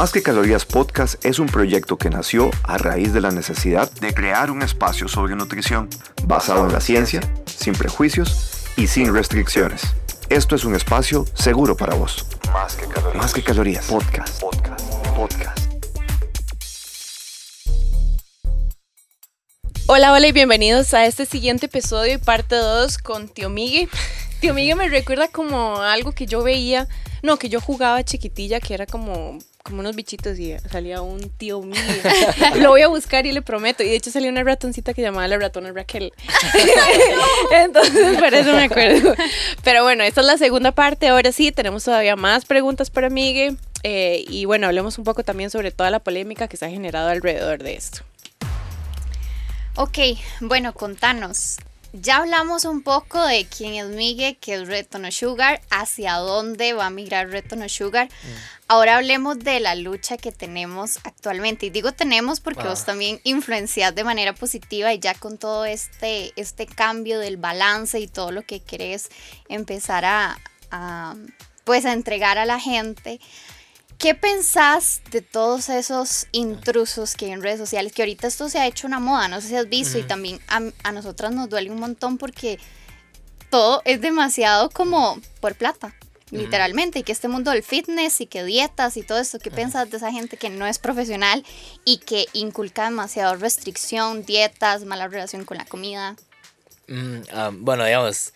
Más que Calorías Podcast es un proyecto que nació a raíz de la necesidad de crear un espacio sobre nutrición basado en la ciencia, sin prejuicios y sin restricciones. Esto es un espacio seguro para vos. Más que calorías. Más que calorías. Podcast. Podcast. Hola, hola y bienvenidos a este siguiente episodio y parte 2 con Tío Migue. Tío Migue me recuerda como algo que yo veía, no, que yo jugaba chiquitilla, que era como como unos bichitos y salía un tío mío. Lo voy a buscar y le prometo. Y de hecho salió una ratoncita que llamaba la ratona Raquel. Entonces, por eso me acuerdo. Pero bueno, esta es la segunda parte. Ahora sí, tenemos todavía más preguntas para Migue. Eh, y bueno, hablemos un poco también sobre toda la polémica que se ha generado alrededor de esto. Ok, bueno, contanos. Ya hablamos un poco de quién es Miguel, qué es Reto No Sugar, hacia dónde va a migrar Reto No Sugar. Mm. Ahora hablemos de la lucha que tenemos actualmente. Y digo tenemos porque vos también influencias de manera positiva y ya con todo este, este cambio del balance y todo lo que querés empezar a, a pues a entregar a la gente. ¿Qué pensás de todos esos intrusos que hay en redes sociales? Que ahorita esto se ha hecho una moda, no sé si has visto, y también a, a nosotras nos duele un montón porque todo es demasiado como por plata, literalmente, y que este mundo del fitness y que dietas y todo eso, ¿qué piensas de esa gente que no es profesional y que inculca demasiado restricción, dietas, mala relación con la comida? Mm, ah, bueno, digamos,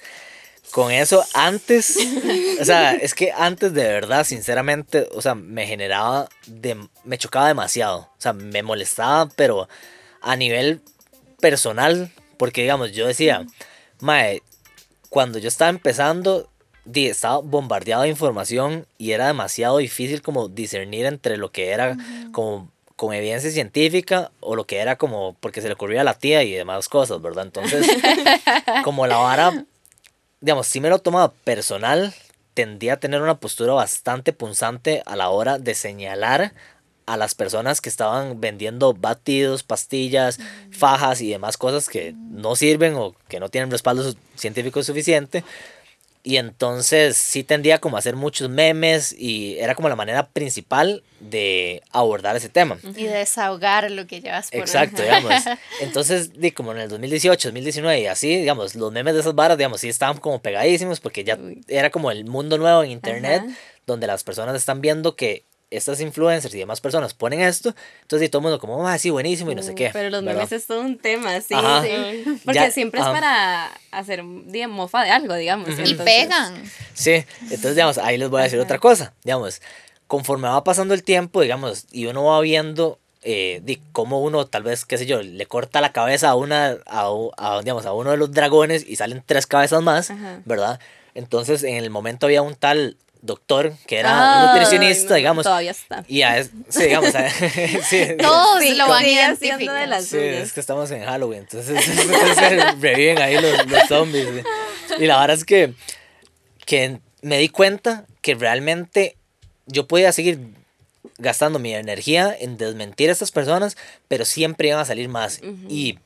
con eso antes, o sea, es que antes de verdad, sinceramente, o sea, me generaba, de, me chocaba demasiado, o sea, me molestaba, pero a nivel personal, porque digamos, yo decía, mae, cuando yo estaba empezando, estaba bombardeado de información y era demasiado difícil como discernir entre lo que era como con evidencia científica o lo que era como porque se le ocurría a la tía y demás cosas, ¿verdad? Entonces, como la vara digamos, si me lo tomaba personal, tendía a tener una postura bastante punzante a la hora de señalar a las personas que estaban vendiendo batidos, pastillas, fajas y demás cosas que no sirven o que no tienen respaldo científico suficiente y entonces sí tendía como a hacer muchos memes y era como la manera principal de abordar ese tema. Y desahogar lo que llevas por Exacto, digamos. Entonces, di, como en el 2018, 2019 y así, digamos, los memes de esas varas, digamos, sí estaban como pegadísimos porque ya era como el mundo nuevo en internet donde las personas están viendo que estas influencers y demás personas ponen esto, entonces y todo el mundo como, ah, sí, buenísimo y no sé qué. Pero los memes es todo un tema, sí, sí. Porque siempre es para hacer día mofa de algo, digamos. Y pegan. Sí, entonces, digamos, ahí les voy a decir otra cosa, digamos, conforme va pasando el tiempo, digamos, y uno va viendo eh, de cómo uno tal vez, qué sé yo, le corta la cabeza a una, a, digamos, a uno de los dragones y salen tres cabezas más, ¿verdad? Entonces, en el momento había un tal doctor que era un nutricionista, digamos. Todavía está. Y a, sí, digamos. sí, Todos lo van haciendo de las Sí, es que estamos en Halloween, entonces, reviven ahí los, los zombies. Y la verdad es que, que me di cuenta que realmente yo podía seguir gastando mi energía en desmentir a estas personas, pero siempre iban a salir más. Y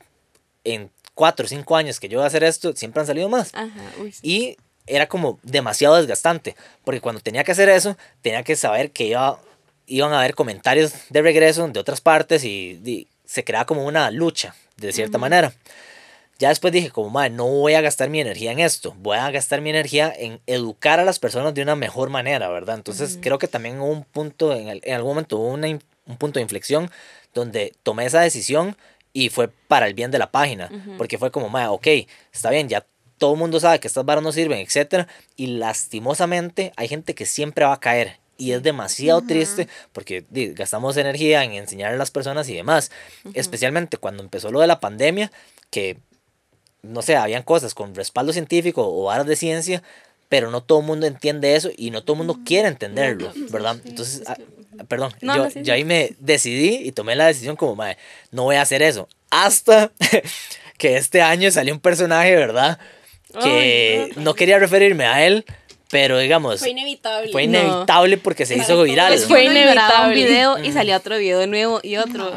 en cuatro o cinco años que yo voy a hacer esto, siempre han salido más. Ajá, uy, Y era como demasiado desgastante, porque cuando tenía que hacer eso, tenía que saber que iba, iban a haber comentarios de regreso de otras partes y, se creaba como una lucha, de cierta manera. Ya después dije, como, madre, no voy a gastar mi energía en esto, voy a gastar mi energía en educar a las personas de una mejor manera, ¿verdad? Entonces creo que también hubo un punto, en, en algún momento hubo una, un punto de inflexión donde tomé esa decisión y fue para el bien de la página, porque fue como, madre, ok, está bien, ya todo el mundo sabe que estas varas no sirven, etc. Y lastimosamente hay gente que siempre va a caer. Y es demasiado triste porque gastamos energía en enseñar a las personas y demás. Especialmente cuando empezó lo de la pandemia, que, no sé, habían cosas con respaldo científico o varas de ciencia, pero no todo el mundo entiende eso y no todo el mundo quiere entenderlo, ¿verdad? Entonces, ah, perdón, yo, ahí me decidí y tomé la decisión como, madre, no voy a hacer eso. Hasta que este año salió un personaje, ¿verdad? Que no. quería referirme a él, pero digamos. Fue inevitable. Fue inevitable porque se hizo viral. Pues fue inevitable. un video y salía otro video nuevo y otro.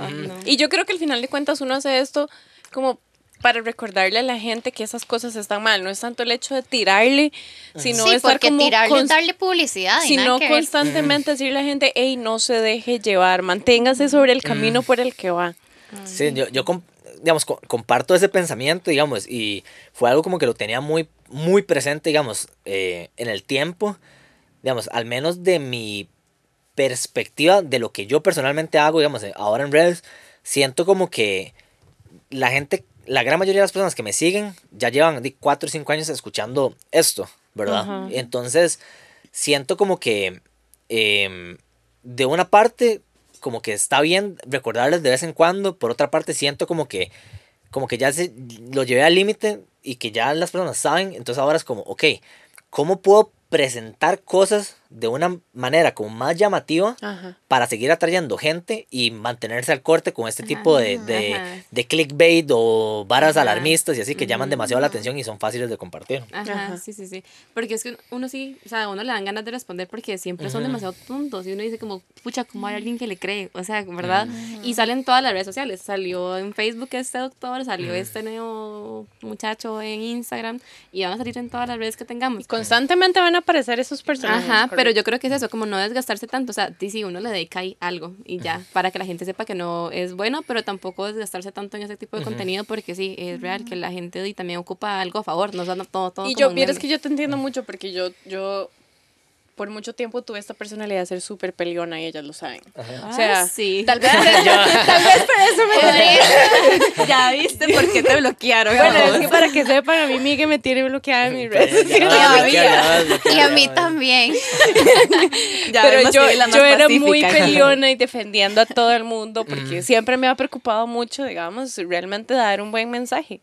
Y yo creo que al final de cuentas uno hace esto como para recordarle a la gente que esas cosas están mal. No es tanto el hecho de tirarle, sino sí, estar porque como tirarle darle publicidad. sino constantemente decirle a la gente, hey, no se deje llevar, manténgase sobre el camino por el que va. Sí, yo, yo com- digamos, co- comparto ese pensamiento, digamos, y fue algo como que lo tenía muy, muy presente, digamos, eh, en el tiempo, digamos, al menos de mi perspectiva de lo que yo personalmente hago, digamos, ahora en redes, siento como que la gente, la gran mayoría de las personas que me siguen ya llevan de 4 o 5 años escuchando esto, ¿verdad? Entonces, siento como que em, de una parte como que está bien recordarles de vez en cuando, por otra parte siento como que como que ya se, lo llevé al límite y que ya las personas saben, entonces ahora es como, ok, ¿cómo puedo presentar cosas de una manera como más llamativa Ajá. para seguir atrayendo gente y mantenerse al corte con este tipo de, de, de clickbait o varas Ajá. alarmistas y así que llaman demasiado la atención y son fáciles de compartir. Ajá, Ajá. sí, sí, sí. Porque es que uno sí, o sea, a uno le dan ganas de responder porque siempre son demasiado tontos. Y uno dice como, pucha, ¿cómo hay alguien que le cree? O sea, ¿verdad? Y salen todas las redes sociales. Salió en Facebook este doctor, salió este nuevo muchacho en Instagram y van a salir en todas las redes que tengamos. Y constantemente van a aparecer esos personajes. Ajá, pero yo creo que es eso, como no desgastarse tanto, o sea, si uno le dedica ahí algo y ya, para que la gente sepa que no es bueno, pero tampoco desgastarse tanto en ese tipo de contenido porque sí, es real que la gente y también ocupa algo a favor, no son todo, todo Y como yo, vieras meme. que yo te entiendo mucho porque yo, yo por mucho tiempo tuve esta personalidad de ser súper peleona y ellas lo saben. Ah, O sea, sí. tal vez, tal vez por eso me ya viste por qué te bloquearon. Bueno, vamos? es que para que sepan, a mí Miguel me tiene bloqueada en mis redes Y a mí también. Ya pero yo, yo era muy peleona y defendiendo a todo el mundo porque siempre me ha preocupado mucho, digamos, realmente dar un buen mensaje.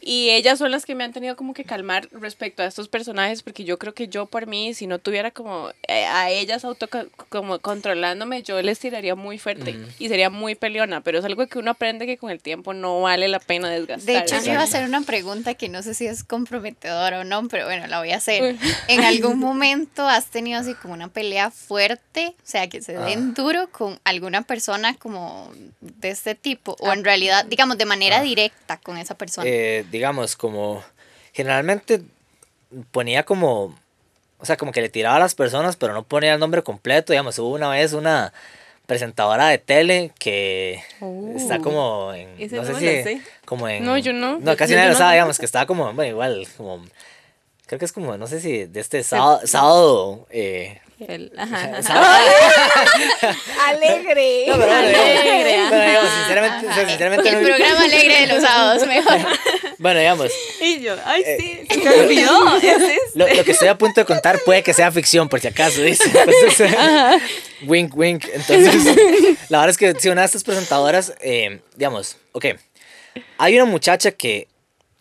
Y ellas son las que me han tenido como que calmar respecto a estos personajes porque yo creo que yo por mí, si no tuviera como eh, a ellas auto como controlándome, yo les tiraría muy fuerte y sería muy peleona, pero es algo que uno aprende que con el tiempo no vale la pena desgastar. De hecho, yo iba a hacer una pregunta que no sé si es comprometedora o no, pero bueno, la voy a hacer. ¿En algún momento has tenido así como una pelea fuerte, o sea, que se den duro con alguna persona como de este tipo? O en realidad, digamos, de manera directa con esa persona. eh, digamos, como generalmente ponía como, o sea, como que le tiraba a las personas, pero no ponía el nombre completo. Digamos, hubo una vez una presentadora de tele que está como en, no sé si, sé. como en, No, yo no. no, casi Yo nadie lo no. digamos, que estaba como, bueno, igual, como, creo que es como, no sé si de este sábado, sábado eh, El- ajá, Alegre. No, pero Alegre, bueno, digamos, sinceramente, El no- programa alegre de los sábados, mejor. bueno, digamos, Y yo, ay, Eh, sí, se me olvidó. Es este. Lo, lo que estoy a punto de contar puede que sea ficción, por si acaso, dice. Entonces, wink, wink. Entonces, la verdad es que si una de estas presentadoras, eh, digamos, ok, hay una muchacha que,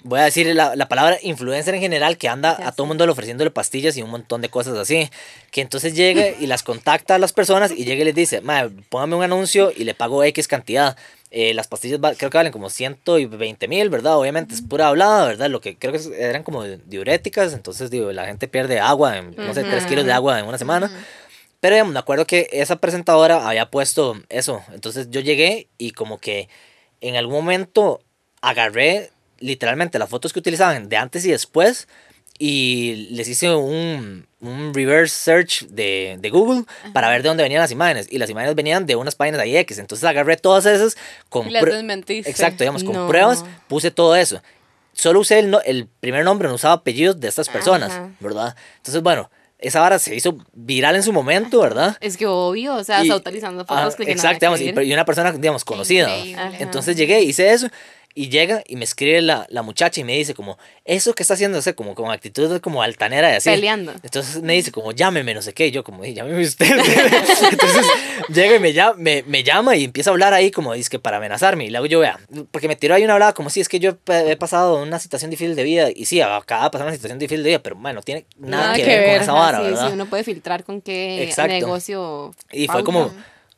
voy a decir la, la palabra influencer en general, que anda a todo sé. mundo ofreciéndole pastillas y un montón de cosas así, que entonces llega y las contacta a las personas y llega y les dice, "Mae, póngame un anuncio y le pago X cantidad. Eh, las pastillas va- creo que valen como 120 mil, ¿verdad? Obviamente es pura hablada, ¿verdad? Lo que creo que eran como diuréticas, entonces digo, la gente pierde agua, en, no sé, 3 kilos de agua en una semana. Pero digamos, me acuerdo que esa presentadora había puesto eso. Entonces yo llegué y como que en algún momento agarré literalmente las fotos que utilizaban de antes y después y les hice un, un reverse search de, de Google para ver de dónde venían las imágenes. Y las imágenes venían de unas páginas de X. Entonces agarré todas esas con... Y las prue- desmentiste. Exacto, digamos, con No. pruebas puse todo eso. Solo usé el, no- el primer nombre, no usaba apellidos de estas personas, Ajá. ¿verdad? Entonces, bueno, esa vara se hizo viral en su momento, ¿verdad? Es que obvio, o sea, Y- está utilizando fotos ah, que Exacto, digamos, y, y una persona, digamos, conocida. Ajá. Entonces llegué, hice eso y llega y me escribe la, la muchacha y me dice como, eso que está haciendo, o sea, como con actitud de como altanera y así. Peleando. Entonces me dice como, llámeme, no sé qué, y yo como, "Eh, llámeme usted. Entonces llega y me llama, me, me llama y empieza a hablar ahí como, dice que para amenazarme. Y luego yo, vea, porque me tiró ahí una hablada como, sí, es que yo he pa- he pasado una situación difícil de vida. Y sí, acaba de pasar una situación difícil de vida, pero bueno, no tiene nada, que, ver, con esa vara, sí, ¿verdad? sí, uno puede filtrar con qué Exacto. negocio. Y fue pauta. como,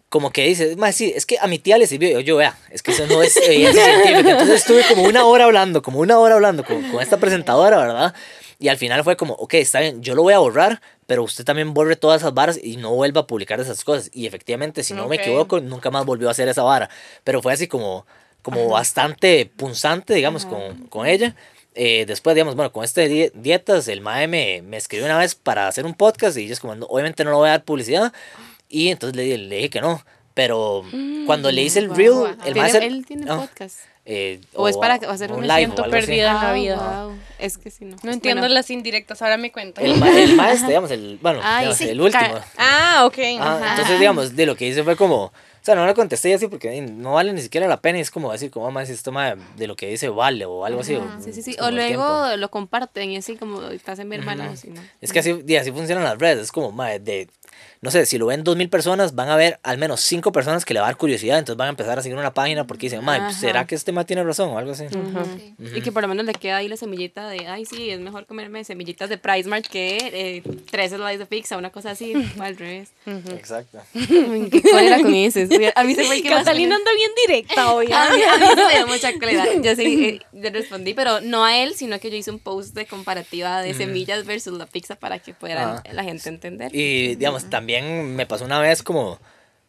como que dice, "Ma, sí, es que a mi tía le sirvió. Yo, yo, vea, es que eso no es evidencia científica. Entonces estuve como una hora hablando, como una hora hablando con, con esta presentadora, ¿verdad? Y al final fue como, ok, está bien, yo lo voy a borrar, pero usted también borre todas esas varas y no vuelva a publicar esas cosas. Y efectivamente, si no me equivoco, nunca más volvió a hacer esa vara. Pero fue así como, como bastante punzante, digamos, con, con ella. Eh, después, digamos, bueno, con este di- dietas, el mae me, me escribió una vez para hacer un podcast y yo es como, no, obviamente no le voy a dar publicidad. Y entonces le, dije- le dije que no. Pero cuando le hice el Guau, reel, guau. el ¿Tiene- mae se- él tiene ah, podcast. eh, O es para hacer un live o siento perdida. en la Ah, vida. wow. Es que sí, no. No entiendo Bueno, las indirectas, ahora me cuentan. El, ma- el maestro, digamos, el, bueno, Ay, digamos, sí, el último. Ah, ok. Ah, ajá. entonces, digamos, de lo que hice fue como, o sea, no le contesté así porque no vale ni siquiera la pena y es como decir, como mamá, si esto ma, de lo que dice vale o algo así. o- Sí, sí, sí. O luego tiempo. lo comparten y así como estás en mi hermana. así, ¿no? Es que así, y así funcionan las redes, es como, ma, de, no sé, si lo ven dos mil personas, van a ver al menos cinco personas que le va a dar curiosidad, entonces van a empezar a seguir una página porque dicen, ma, Ajá. ¿será que este ma tiene razón o algo así? Y que por lo menos le queda ahí la semillita de, ay, sí, es mejor comerme semillitas de Price Mart que eh, tres slices de pizza, una cosa así, o al revés. Exacto. Ay, ¿Qué cólera con ese? A mí se fue el que Catalina anda bien directa hoy. A ¿ah? mí, a mí se me dio mucha cólera. Yo sí eh, le respondí, pero no a él, sino que yo hice un post de comparativa de semillas versus la pizza para que pudiera Ah. la gente entender. Y digamos, también me pasó una vez como,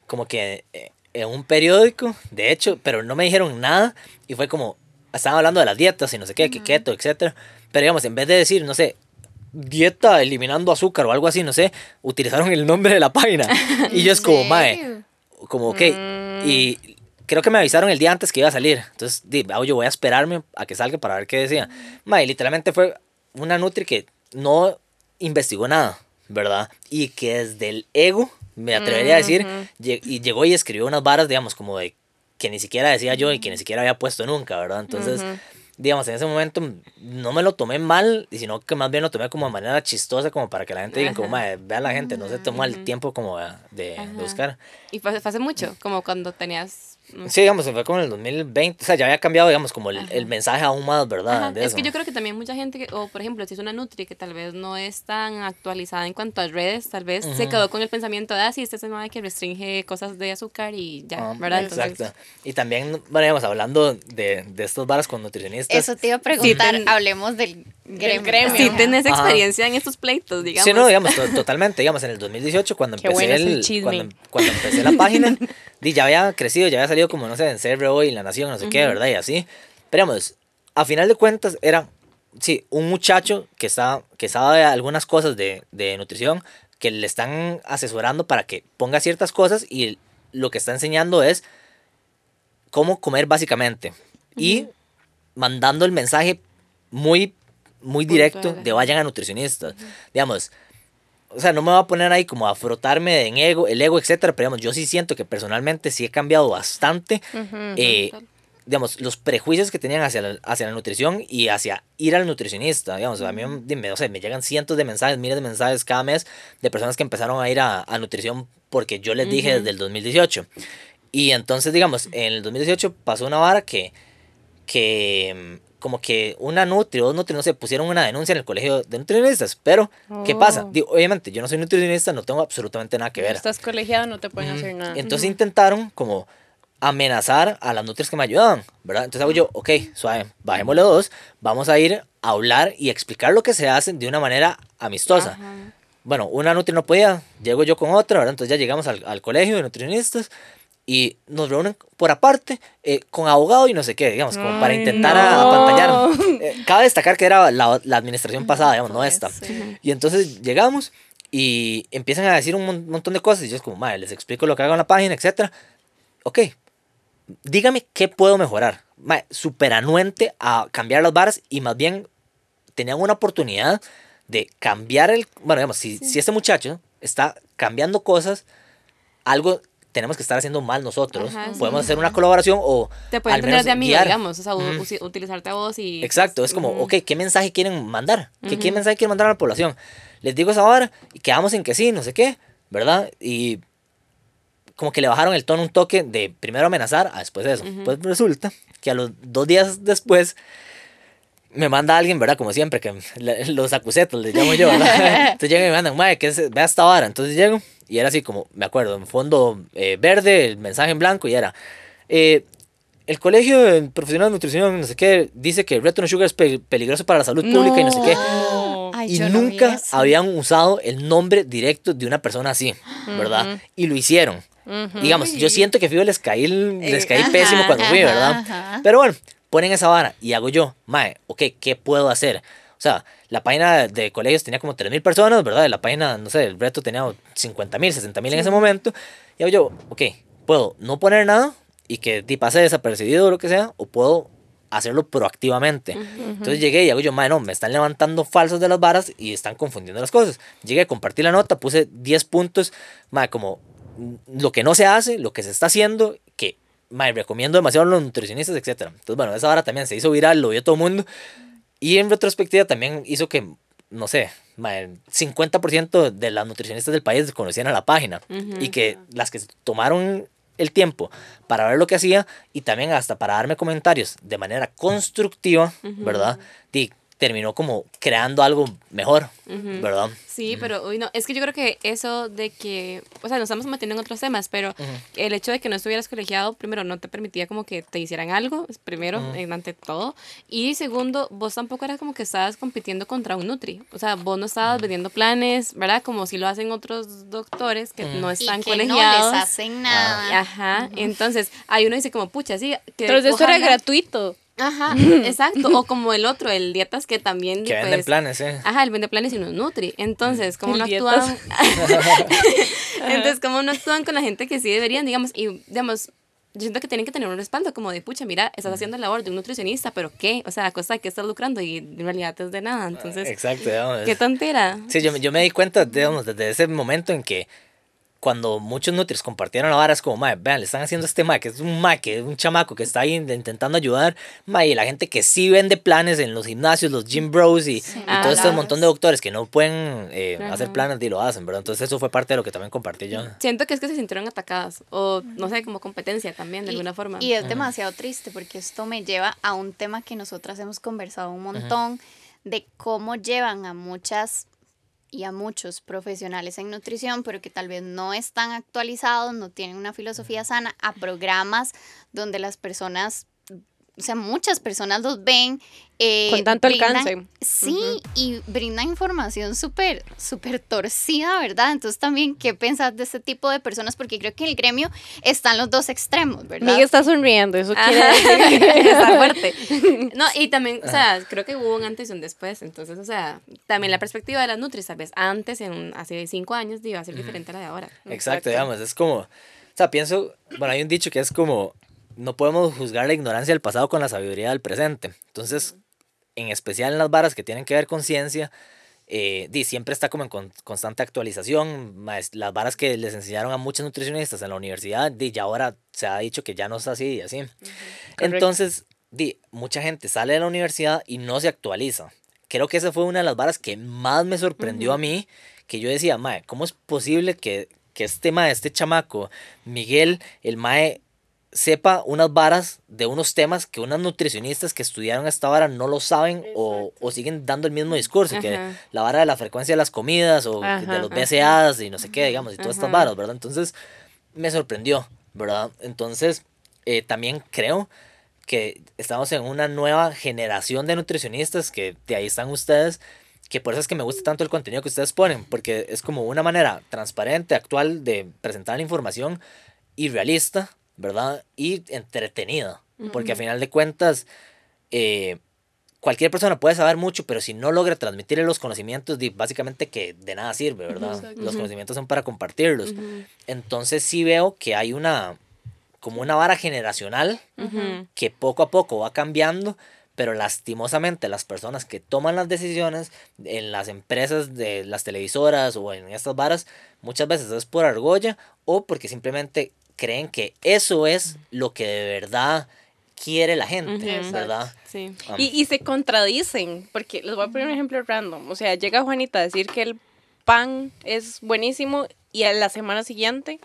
como que eh, en un periódico, de hecho, pero no me dijeron nada y fue como, estaban hablando de las dietas y no sé qué, que keto, etcétera. Pero digamos, en vez de decir, no sé, dieta eliminando azúcar o algo así, no sé, utilizaron el nombre de la página. Y yo es como, mae, como, ok. Y creo que me avisaron el día antes que iba a salir. Entonces, di, ah, yo voy a esperarme a que salga para ver qué decía. Mae, literalmente fue una Nutri que no investigó nada, ¿verdad? Y que desde el ego, me atrevería a decir, y llegó y escribió unas varas, digamos, como de que ni siquiera decía yo y que ni siquiera había puesto nunca, ¿verdad? Entonces, digamos, en ese momento no me lo tomé mal, sino que más bien lo tomé como de manera chistosa, como para que la gente diga, como, "Mae, vea la gente, no se tomó el tiempo como de, buscar. Y fue, fue hace mucho, como cuando tenías... no. Sí, digamos, fue como en el 2020. O sea, ya había cambiado, digamos, como el, el mensaje aún más, ¿verdad? Ajá, De Es eso. que yo creo que también mucha gente, que, o por ejemplo, si es una Nutri que tal vez no es tan actualizada en cuanto a redes, tal vez se Ujú. quedó con el pensamiento de, ah, sí, este es el mae que restringe cosas de azúcar y ya, Ah, ¿verdad? Exacto. Entonces, Y también, bueno, digamos, hablando de, de estos varas con nutricionistas. Eso te iba a preguntar. ten- Hablemos del gremio. gremio. Ajá. tenés Ajá. experiencia en estos pleitos, digamos. Sí, no, digamos, to- totalmente. Digamos, en el 2018, cuando Qué empecé, bueno el cuando, cuando empecé la página, ya había crecido, ya había salido como, no sé, en CRO y La Nación, no sé qué, ¿verdad? Y así. Pero, digamos, a final de cuentas, era, sí, un muchacho que, está, que sabe algunas cosas de, de nutrición, que le están asesorando para que ponga ciertas cosas y lo que está enseñando es cómo comer básicamente. Y mandando el mensaje muy, muy directo de vayan a nutricionistas. Digamos, o sea, no me voy a poner ahí como a frotarme en ego, el ego, etcétera, pero digamos, yo sí siento que personalmente sí he cambiado bastante, eh, Total. digamos, los prejuicios que tenían hacia la, hacia la nutrición y hacia ir al nutricionista, digamos, a mí, dime, o sea, me llegan cientos de mensajes, miles de mensajes cada mes de personas que empezaron a ir a, a nutrición porque yo les dije Ujú. desde el 2018. Y entonces, digamos, en el 2018 pasó una vara que, que como que una nutri o dos nutri, no sé, pusieron una denuncia en el colegio de nutricionistas. Pero, ¿qué pasa? Oh. Digo, obviamente, yo no soy nutricionista, no tengo absolutamente nada que ver. Estás colegiado, no te pueden hacer nada. Entonces intentaron como amenazar a las nutrias que me ayudaban, ¿verdad? Entonces hago yo, ok, suave, bajémosle dos, vamos a ir a hablar y explicar lo que se hace de una manera amistosa. Ajá. Bueno, una nutri no podía, llego yo con otra, ¿verdad? Entonces ya llegamos al, al colegio de nutricionistas y nos reúnen por aparte eh, con abogado y no sé qué, digamos, como para intentar no. apantallar. Eh, cabe destacar que era la, la administración pasada, digamos, no esta. Sí. Y entonces llegamos y empiezan a decir un mon- montón de cosas y yo es como, madre, les explico lo que hago en la página, etcétera. Ok, dígame qué puedo mejorar. Súper anuente a cambiar las varas y más bien tenían una oportunidad de cambiar el... Bueno, digamos, si, si este muchacho está cambiando cosas, algo tenemos que estar haciendo mal nosotros. Ajá, sí. Podemos hacer una colaboración o... Te pueden al tener menos de amigo, guiar. digamos, o sea, usi- utilizarte a vos y... Exacto, es como, Ujú. ok, ¿qué mensaje quieren mandar? ¿Qué, ¿Qué mensaje quieren mandar a la población? Les digo esa hora y quedamos en que sí, no sé qué, ¿verdad? Y como que le bajaron el tono un toque de primero amenazar a después de eso. Pues resulta que a los dos días después me manda alguien, ¿verdad? Como siempre, que le- los acusetos les llamo yo, ¿verdad? Entonces llegan y me mandan, madre, ¿qué es? Vea esta vara. Entonces llego y era así como, me acuerdo, en fondo eh, verde, el mensaje en blanco y era, eh, el colegio de profesional de nutrición, no sé qué, dice que Reto No Sugar es pe- peligroso para la salud pública y no sé qué. Ay, Y no nunca habían usado el nombre directo de una persona así, ¿verdad? Y lo hicieron. Digamos, yo siento que fijo les caí, les caí Ajá, pésimo cuando fui, ajá, ¿verdad? ajá. Pero bueno, ponen esa vara y hago yo, mae, ok, ¿qué puedo hacer? O sea, la página de colegios tenía como 3.000 personas, ¿verdad? La página, no sé, el reto tenía 50.000, 60.000 en ese momento. Y hago yo, ok, puedo no poner nada y que di, pase desapercibido o lo que sea, o puedo hacerlo proactivamente. Entonces llegué y hago yo, no, me están levantando falsos de las varas y están confundiendo las cosas. Llegué, compartí la nota, puse 10 puntos, mae, como mm, lo que no se hace, lo que se está haciendo, que mae, recomiendo demasiado a los nutricionistas, etc. Entonces, bueno, esa vara también se hizo viral, lo vio todo el mundo. Y en retrospectiva también hizo que, no sé, el 50% de las nutricionistas del país conocían a la página. Y que las que tomaron el tiempo para ver lo que hacía y también hasta para darme comentarios de manera constructiva, ¿verdad? Y terminó como creando algo mejor, ¿verdad? Sí, pero uy, no, es que yo creo que eso de que, o sea, nos estamos metiendo en otros temas, pero el hecho de que no estuvieras colegiado, primero, no te permitía como que te hicieran algo, primero, ante todo, y segundo, vos tampoco eras como que estabas compitiendo contra un Nutri, o sea, vos no estabas vendiendo planes, ¿verdad? Como si lo hacen otros doctores que no Y están que no colegiados. les hacen nada. Ajá, entonces, ahí uno dice como, pucha, sí, que Pero esto era gratuito. Ajá, exacto. O como el otro, el dietas que también. Que venden pues, planes, ¿eh? Ajá, el vende planes y no nutri. Entonces, ¿cómo El no actúan? Entonces, ¿cómo no actúan con la gente que sí deberían? Digamos, y digamos, yo siento que tienen que tener un respaldo como de, pucha, mira, estás haciendo la labor de un nutricionista, pero ¿qué? O sea, a costa de que estás lucrando y en realidad es de nada. Entonces, Exacto, digamos. qué tontera. Sí, yo, yo me di cuenta, digamos, desde ese momento en que cuando muchos nutris compartieron la vara, es como, mae, vean, le están haciendo este mae, que es un mae, que es un chamaco que está ahí intentando ayudar, mae, y la gente que sí vende planes en los gimnasios, los gym bros y, y Ah, todo este montón de doctores que no pueden eh, hacer planes y lo hacen, ¿verdad? Entonces eso fue parte de lo que también compartí yo. Siento que es que se sintieron atacadas o, no sé, como competencia también, de Y- alguna forma. Y es demasiado triste porque esto me lleva a un tema que nosotras hemos conversado un montón de cómo llevan a muchas y a muchos profesionales en nutrición, pero que tal vez no están actualizados, no tienen una filosofía sana, a programas donde las personas, o sea, muchas personas los ven. eh, Con tanto brindan- alcance. Sí, y brinda información súper, súper torcida, ¿verdad? Entonces también, ¿qué pensás de este tipo de personas? Porque creo que en el gremio están los dos extremos, ¿verdad? Miguel está sonriendo, eso quiere decir que está fuerte. No, y también, o sea, creo que hubo un antes y un después. Entonces, o sea, también la perspectiva de las Nutris, tal vez antes, en hace cinco años, iba a ser diferente a la de ahora. Exacto, digamos, es como, o sea, pienso, bueno, hay un dicho que es como, no podemos juzgar la ignorancia del pasado con la sabiduría del presente. Entonces, en especial en las varas que tienen que ver con ciencia, eh, di, siempre está como en con- constante actualización. Las varas que les enseñaron a muchos nutricionistas en la universidad, di, ya ahora se ha dicho que ya no es así y así. Entonces, di, mucha gente sale de la universidad y no se actualiza. Creo que esa fue una de las varas que más me sorprendió a mí, que yo decía, mae, ¿cómo es posible que, que este mae, este chamaco, Miguel, el mae, sepa unas varas de unos temas que unas nutricionistas que estudiaron esta vara no lo saben o, o siguen dando el mismo discurso, que la vara de la frecuencia de las comidas o Ajá, de los. BCAAs y no sé qué, digamos, y todas estas varas, ¿verdad? Entonces, me sorprendió, ¿verdad? Entonces, eh, también creo que estamos en una nueva generación de nutricionistas, que de ahí están ustedes, que por eso es que me gusta tanto el contenido que ustedes ponen, porque es como una manera transparente, actual de presentar la información y realista, ¿verdad? Y entretenida, porque a final de cuentas, eh, cualquier persona puede saber mucho, pero si no logra transmitirle los conocimientos, básicamente que de nada sirve, ¿verdad? Los conocimientos son para compartirlos. Entonces sí veo que hay una, como una vara generacional que poco a poco va cambiando, pero lastimosamente las personas que toman las decisiones en las empresas de las televisoras o en estas varas, muchas veces es por argolla o porque simplemente creen que eso es lo que de verdad quiere la gente. ¿verdad? Sí. Ah, Y, y se contradicen, porque les voy a poner un ejemplo random. O sea, llega Juanita a decir que el pan es buenísimo y a la semana siguiente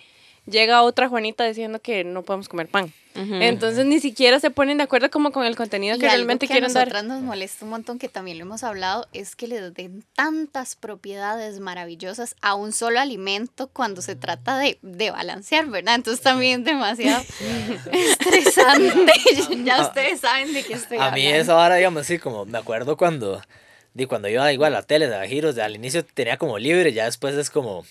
llega otra Juanita diciendo que no podemos comer pan. Ujú. Entonces ni siquiera se ponen de acuerdo como con el contenido Y que algo realmente que a quieren dar. nosotras nos molesta un montón, que también lo hemos hablado, es que le den tantas propiedades maravillosas a un solo alimento cuando se trata de, de balancear, ¿verdad? Entonces también demasiado estresante. ya ustedes saben de qué estoy A mí hablando. esa vara, digamos así, como me acuerdo cuando, di, cuando iba igual a la tele, a giros, al inicio tenía como libre, ya después es como,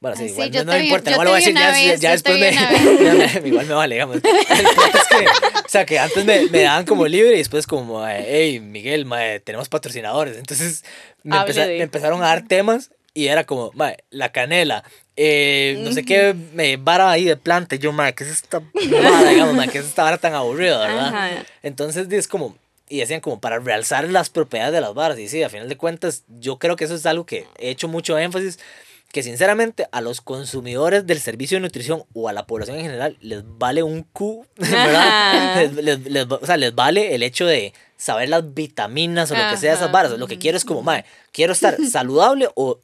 Bueno, sí, Ay, sí, igual yo no, te me vi- importa, yo igual lo voy a vi decir, ya, vez, ya después vi me, me- igual me vale, digamos. El es que, o sea, que antes me, me daban como libre y después como, hey, Miguel, mae, tenemos patrocinadores. Entonces me, Hable empeza- me empezaron a dar temas y era como, mae, la canela, eh, no sé qué, me vara ahí de planta. Y yo, mae, ¿qué es esta vara, digamos, mae, ¿qué es esta vara tan aburrida, verdad? Ajá. Entonces es como, y decían como para realzar las propiedades de las varas. Y sí, a final de cuentas, yo creo que eso es algo que he hecho mucho énfasis, que sinceramente a los consumidores del servicio de nutrición o a la población en general les vale un Q, ¿verdad? Les, les- les- o sea, les vale el hecho de saber las vitaminas o lo que sea de esas varas. Lo que quiero es como, mae, quiero estar saludable o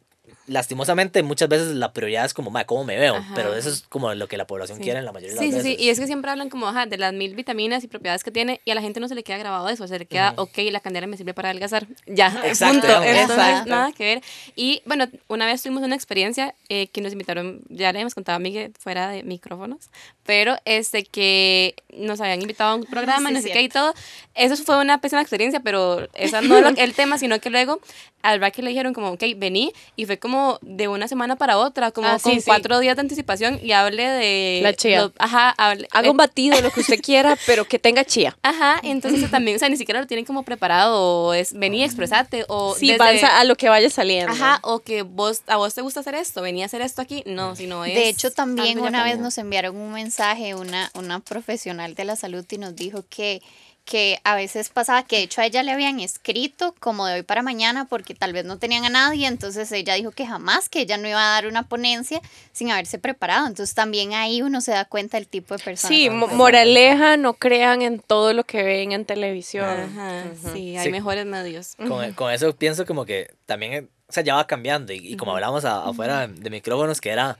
lastimosamente muchas veces la prioridad es como, mae, ¿cómo me veo? Ajá. Pero eso es como lo que la población Sí. quiere en la mayoría de Sí, las sí, veces. sí. Y es que siempre hablan como ajá, de las mil vitaminas y propiedades que tiene y a la gente no se le queda grabado eso. Se le queda, ok, la candela me sirve para adelgazar. Ya, Exacto, punto. Entonces, Exacto. nada que ver. Y bueno, una vez tuvimos una experiencia eh, que nos invitaron, ya le hemos contado a Miguel fuera de micrófonos, pero este que nos habían invitado a un programa, Sí, no sé cierto. qué y todo. Eso fue una pésima experiencia, pero esa no es el tema, sino que luego al Racky le dijeron como, ok, vení, y fue como de una semana para otra, como Ah, sí, con sí. cuatro días de anticipación y hable de... La chía. ajá, hable, Haga un batido, lo que usted quiera, pero que tenga chía. Ajá, entonces también, o sea, ni siquiera lo tienen como preparado, o es vení, expresate, o Sí, desde- a, lo que vaya saliendo. Ajá, o que vos, a vos te gusta hacer esto, vení a hacer esto aquí, no, si no es... De hecho, también una vez nos enviaron un mensaje, una, una profesional de la salud, y nos dijo que, que a veces pasaba que de hecho a ella le habían escrito como de hoy para mañana porque tal vez no tenían a nadie, entonces ella dijo que jamás, que ella no iba a dar una ponencia sin haberse preparado. Entonces también ahí uno se da cuenta del tipo de persona. Sí, mo- moraleja, no crean en todo lo que ven en televisión. Ajá, sí, hay Sí. mejores medios. con, con eso pienso como que también, o sea, ya va cambiando. Y, y como hablábamos a- afuera de micrófonos, que era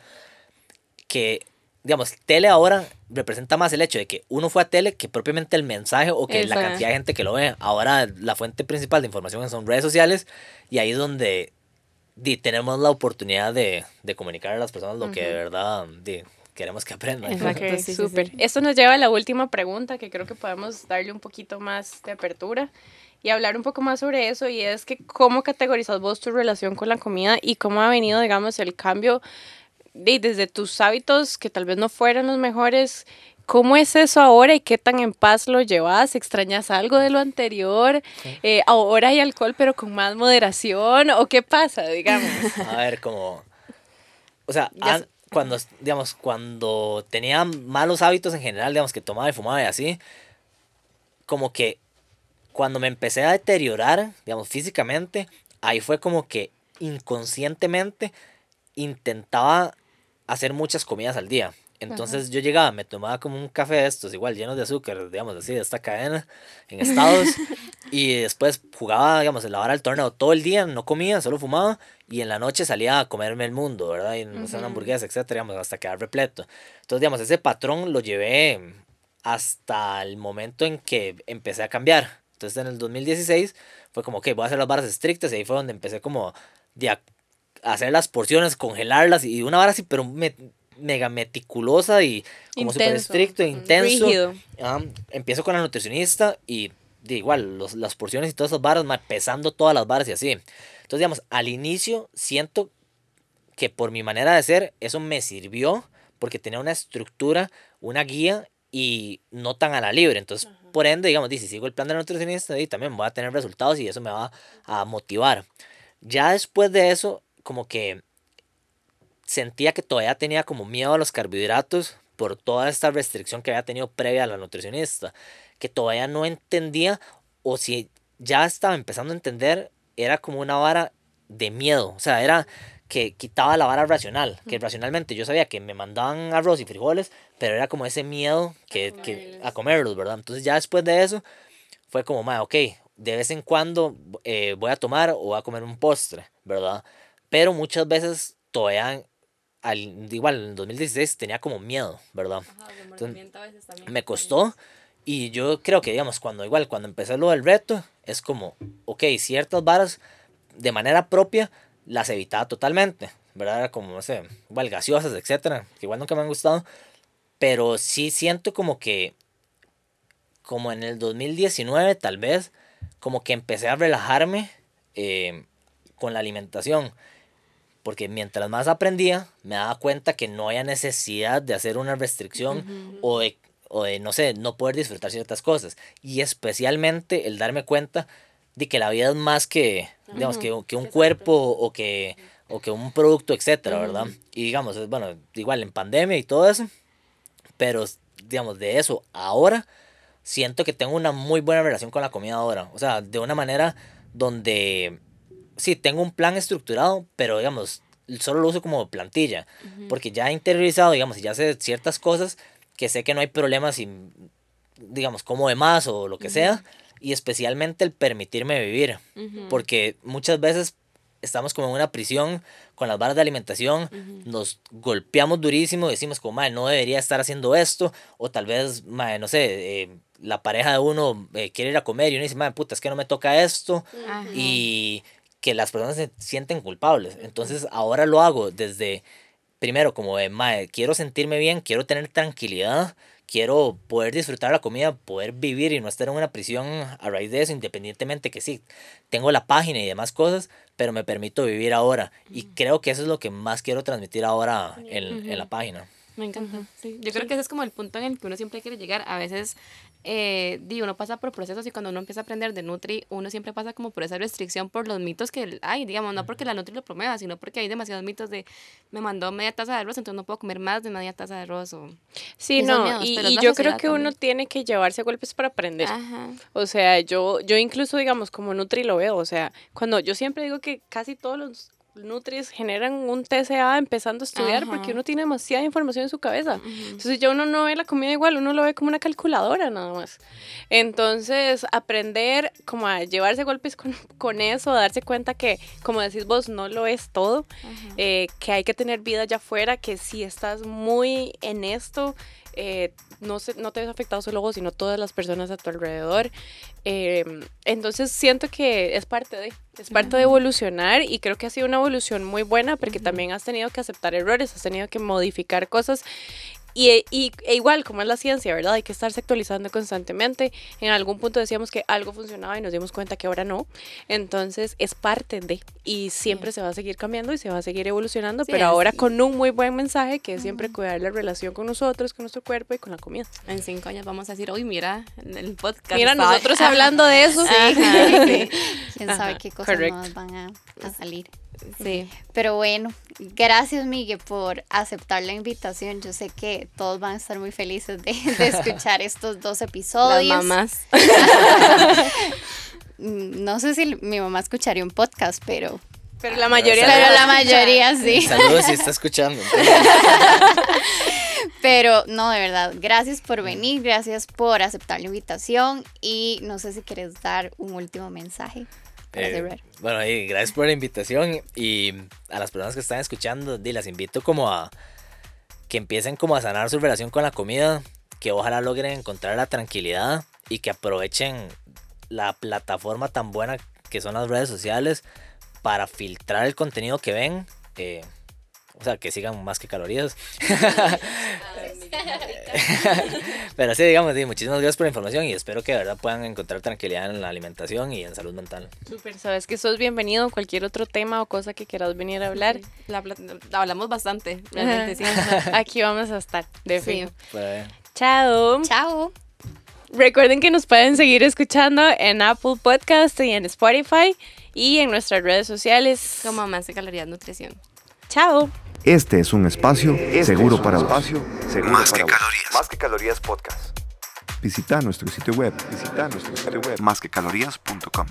que, digamos, tele ahora representa más el hecho de que uno fue a tele que propiamente el mensaje o que la cantidad de gente que lo ve. Ahora la fuente principal de información son redes sociales y ahí es donde di, tenemos la oportunidad de, de comunicar a las personas lo que de verdad di, queremos que aprendan. Exacto. Ok, sí, sí, súper. sí. Esto nos lleva a la última pregunta, que creo que podemos darle un poquito más de apertura y hablar un poco más sobre eso, y es que cómo categorizas vos tu relación con la comida y cómo ha venido, digamos, el cambio de- desde tus hábitos, que tal vez no fueran los mejores. ¿Cómo es eso ahora y qué tan en paz lo llevas? ¿Extrañas algo de lo anterior? Eh, ¿Ahora hay alcohol pero con más moderación? ¿O qué pasa, digamos? A ver, como. O sea, an- cuando, digamos, cuando tenía malos hábitos en general, digamos, que tomaba y fumaba y así, como que cuando me empecé a deteriorar, digamos, físicamente, ahí fue como que inconscientemente intentaba hacer muchas comidas al día. Entonces yo llegaba, me tomaba como un café de estos, igual llenos de azúcar, digamos así, de esta cadena, en estados, y después jugaba, digamos, en la hora del torneo todo el día, no comía, solo fumaba, y en la noche salía a comerme el mundo, ¿verdad? Y no sé, una hamburguesa, etcétera, digamos, hasta quedar repleto. Entonces, digamos, ese patrón lo llevé hasta el momento en que empecé a cambiar. Entonces, en el 2016 fue como, ok, voy a hacer las barras estrictas, y ahí fue donde empecé como de a hacer las porciones, congelarlas, y una vara así, pero me- mega meticulosa y como súper estricto, e intenso. Ajá, empiezo con la nutricionista y de igual, los- las porciones y todas esas barras, ma, pesando todas las barras y así. Entonces, digamos, al inicio siento que por mi manera de ser, eso me sirvió porque tenía una estructura, una guía y no tan a la libre. Entonces, por ende, digamos, di, si sigo el plan de la nutricionista, di, también voy a tener resultados y eso me va a motivar. Ya después de eso, como que sentía que todavía tenía como miedo a los carbohidratos por toda esta restricción que había tenido previa a la nutricionista, que todavía no entendía o si ya estaba empezando a entender, era como una vara de miedo, o sea, era que quitaba la vara racional, que racionalmente yo sabía que me mandaban arroz y frijoles, pero era como ese miedo que, que- a comerlos, ¿verdad? Entonces ya después de eso fue como, ma, ok, de vez en cuando eh, voy a tomar o voy a comer un postre, ¿verdad? Pero muchas veces todavía, al, igual en el 2016 tenía como miedo, ¿verdad? me costó y yo creo que digamos cuando igual cuando empecé lo del reto es como ok ciertas varas de manera propia las evitaba totalmente verdad Era como no sé igual gaseosas etcétera que igual nunca me han gustado pero sí siento como que como en el 2019 tal vez como que empecé a relajarme eh, con la alimentación Porque mientras más aprendía, me daba cuenta que no había necesidad de hacer una restricción o, de, o de, no sé, no poder disfrutar ciertas cosas. Y especialmente el darme cuenta de que la vida es más que, digamos, que, que un cuerpo o que, o que un producto, etcétera, ¿verdad? Y digamos, es, bueno, igual en pandemia y todo eso, pero digamos, de eso ahora siento que tengo una muy buena relación con la comida ahora. O sea, de una manera donde sí, tengo un plan estructurado, pero digamos, solo lo uso como plantilla. Porque ya he interiorizado, digamos, y ya sé ciertas cosas que sé que no hay problemas y, digamos, como de más o lo que sea. Y especialmente el permitirme vivir. Porque muchas veces estamos como en una prisión con las barras de alimentación, nos golpeamos durísimo, decimos como, madre, no debería estar haciendo esto, o tal vez, madre, no sé, eh, la pareja de uno eh, quiere ir a comer y uno dice, madre, puta, es que no me toca esto, y que las personas se sienten culpables. Entonces ahora lo hago desde, primero, como de, madre, quiero sentirme bien, quiero tener tranquilidad, quiero poder disfrutar la comida, poder vivir y no estar en una prisión a raíz de eso, independientemente que sí, tengo la página y demás cosas, pero me permito vivir ahora. Y creo que eso es lo que más quiero transmitir ahora en, en la página. Me encanta. sí. Yo creo que ese es como el punto en el que uno siempre quiere llegar. A veces, eh, digo, uno pasa por procesos y cuando uno empieza a aprender de Nutri, uno siempre pasa como por esa restricción por los mitos que hay, digamos, no porque la Nutri lo promueva, sino porque hay demasiados mitos de me mandó media taza de arroz, entonces no puedo comer más de media taza de arroz. O, Sí, no, miedos, y, yo creo que uno tiene que llevarse a golpes para aprender. Ajá. O sea, yo, yo incluso, digamos, como Nutri lo veo, o sea, cuando yo siempre digo que casi todos los Nutris generan un TCA empezando a estudiar porque uno tiene demasiada información en su cabeza. Entonces ya uno no ve la comida igual, uno lo ve como una calculadora nada más. Entonces, aprender como a llevarse golpes con, con eso, a darse cuenta que, como decís vos, no lo es todo, eh, que hay que tener vida allá afuera, que si estás muy en esto, eh, no, se, no te ves afectado solo vos, sino todas las personas a tu alrededor. Eh, entonces siento que es parte de, es parte de evolucionar y creo que ha sido una evolución muy buena porque también has tenido que aceptar errores, has tenido que modificar cosas y, y- e igual, como es la ciencia, ¿verdad? Hay que estarse actualizando constantemente. En algún punto decíamos que algo funcionaba y nos dimos cuenta que ahora no. Entonces es parte de, y siempre se va a seguir cambiando y se va a seguir evolucionando, Sí, pero ahora con un muy buen mensaje que es siempre cuidar la relación con nosotros, con nuestro cuerpo y con la comida. En cinco años vamos a decir, uy, mira, en el podcast. Mira, nosotros hablando de eso. Ajá. Quién sabe qué cosas nuevas van a, a salir. Sí. Pero bueno, gracias Miguel por aceptar la invitación. Yo sé que todos van a estar muy felices de, de escuchar estos dos Las episodios. mamás. Mm, No sé si mi mamá escucharía un podcast, pero, Pero la mayoría pero la mayoría sí. Saludos si está escuchando. Pero no, de verdad, gracias por venir, gracias por aceptar la invitación y no sé si quieres dar un último mensaje Eh, bueno, y gracias por la invitación y a las personas que están escuchando, las invito como a que empiecen como a sanar su relación con la comida, que ojalá logren encontrar la tranquilidad y que aprovechen la plataforma tan buena que son las redes sociales para filtrar el contenido que ven. eh, o sea, que sigan más que calorías. Pero sí, digamos, sí, muchísimas gracias por la información y espero que de verdad puedan encontrar tranquilidad en la alimentación y en salud mental. Súper, sabes que sos bienvenido. Cualquier otro tema o cosa que quieras venir a hablar, La hablamos bastante, realmente, sí. aquí vamos a estar. De Sí. fijo. Pues, Chao. Chao. Recuerden que nos pueden seguir escuchando en Apple Podcast y en Spotify y en nuestras redes sociales. Como más de calorías, nutrición. Chao. Este es un espacio seguro es un para vos. espacio seguro Más para que vos. calorías. Más que calorías podcast. Visita nuestro sitio web. Visita nuestro sitio web. Más que calorías.com.